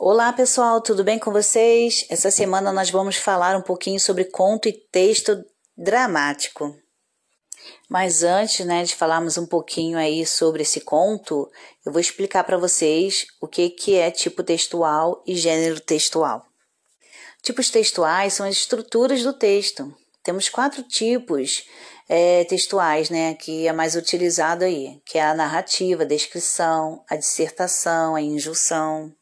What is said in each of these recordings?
Olá pessoal, tudo bem com vocês? Essa semana nós vamos falar um pouquinho sobre conto e texto dramático. Mas antes, né, de falarmos um pouquinho aí sobre esse conto, eu vou explicar para vocês o que que é tipo textual e gênero textual. Tipos textuais são as estruturas do texto. Temos quatro tipos é, textuais, né, que é mais utilizado aí, que é a narrativa, a descrição, a dissertação, a injunção.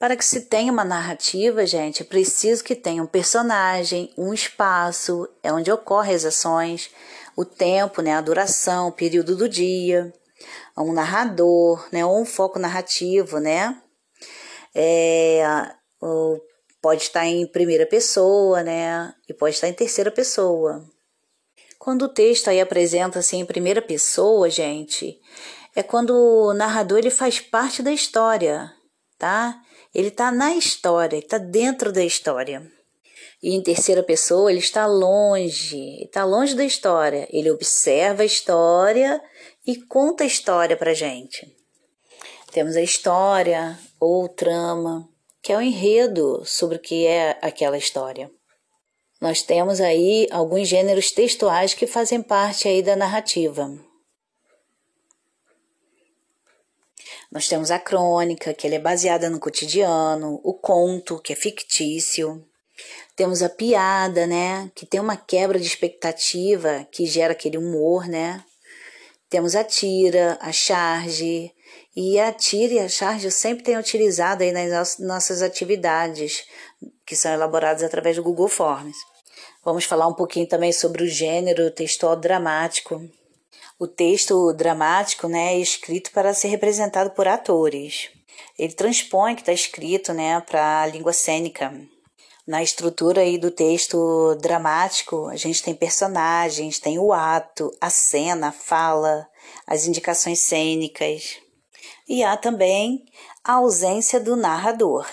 Para que se tenha uma narrativa, gente, é preciso que tenha um personagem, um espaço, é onde ocorrem as ações, o tempo, né, a duração, o período do dia, um narrador, né, ou um foco narrativo, né, é, pode estar em primeira pessoa, né, e pode estar em terceira pessoa. Quando o texto aí apresenta-se em primeira pessoa, gente, é quando o narrador ele faz parte da história, tá? Ele está na história, está dentro da história. E em terceira pessoa, ele está longe, está longe da história. Ele observa a história e conta a história para gente. Temos a história ou trama, que é o enredo sobre o que é aquela história. Nós temos aí alguns gêneros textuais que fazem parte aí da narrativa. Nós temos a crônica, que é baseada no cotidiano, o conto, que é fictício. Temos a piada, né, que tem uma quebra de expectativa que gera aquele humor, né? Temos a tira, a charge, e a tira e a charge eu sempre tenho utilizado aí nas nossas atividades, que são elaboradas através do Google Forms. Vamos falar um pouquinho também sobre o gênero textual dramático, o texto dramático né, é escrito para ser representado por atores. Ele transpõe o que está escrito né, para a língua cênica. Na estrutura aí do texto dramático, a gente tem personagens, tem o ato, a cena, a fala, as indicações cênicas. E há também a ausência do narrador,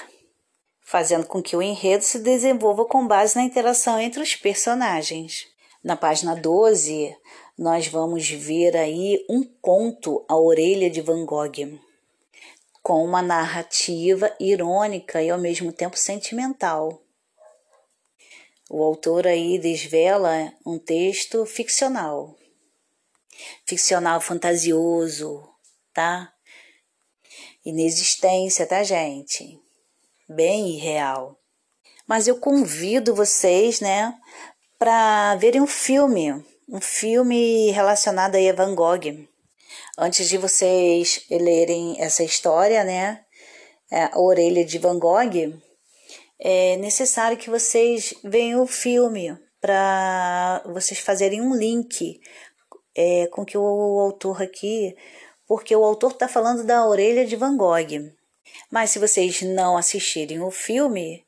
fazendo com que o enredo se desenvolva com base na interação entre os personagens. Na página 12, nós vamos ver aí um conto A Orelha de Van Gogh, com uma narrativa irônica e ao mesmo tempo sentimental. O autor aí desvela um texto ficcional, ficcional fantasioso, tá? Inexistência, tá, gente? Bem irreal. Mas eu convido vocês, né, para verem um filme um filme relacionado a Van Gogh. Antes de vocês lerem essa história, né, é, a Orelha de Van Gogh, é necessário que vocês vejam o filme para vocês fazerem um link é, com que o autor aqui, porque o autor está falando da Orelha de Van Gogh. Mas se vocês não assistirem o filme,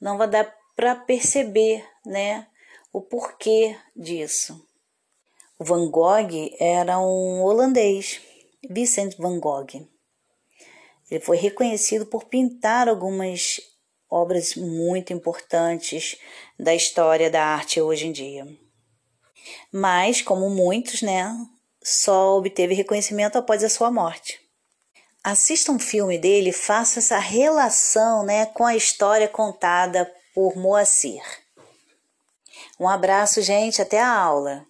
não vai dar para perceber, né, o porquê disso. Van Gogh era um holandês, Vincent van Gogh. Ele foi reconhecido por pintar algumas obras muito importantes da história da arte hoje em dia. Mas, como muitos, né, só obteve reconhecimento após a sua morte. Assista um filme dele e faça essa relação né, com a história contada por Moacir. Um abraço, gente, até a aula.